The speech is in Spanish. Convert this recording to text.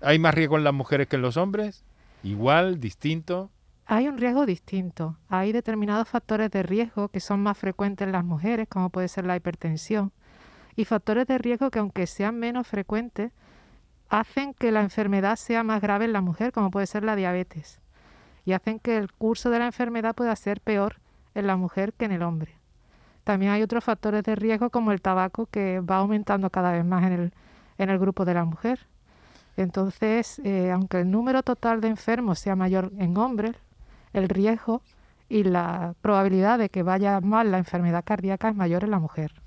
¿Hay más riesgo en las mujeres que en los hombres? ¿Igual? ¿Distinto? Hay un riesgo distinto. Hay determinados factores de riesgo que son más frecuentes en las mujeres, como puede ser la hipertensión, y factores de riesgo que aunque sean menos frecuentes, hacen que la enfermedad sea más grave en la mujer, como puede ser la diabetes, y hacen que el curso de la enfermedad pueda ser peor en la mujer que en el hombre. También hay otros factores de riesgo como el tabaco que va aumentando cada vez más en el, en el grupo de la mujer. Entonces, eh, aunque el número total de enfermos sea mayor en hombres, el riesgo y la probabilidad de que vaya mal la enfermedad cardíaca es mayor en la mujer.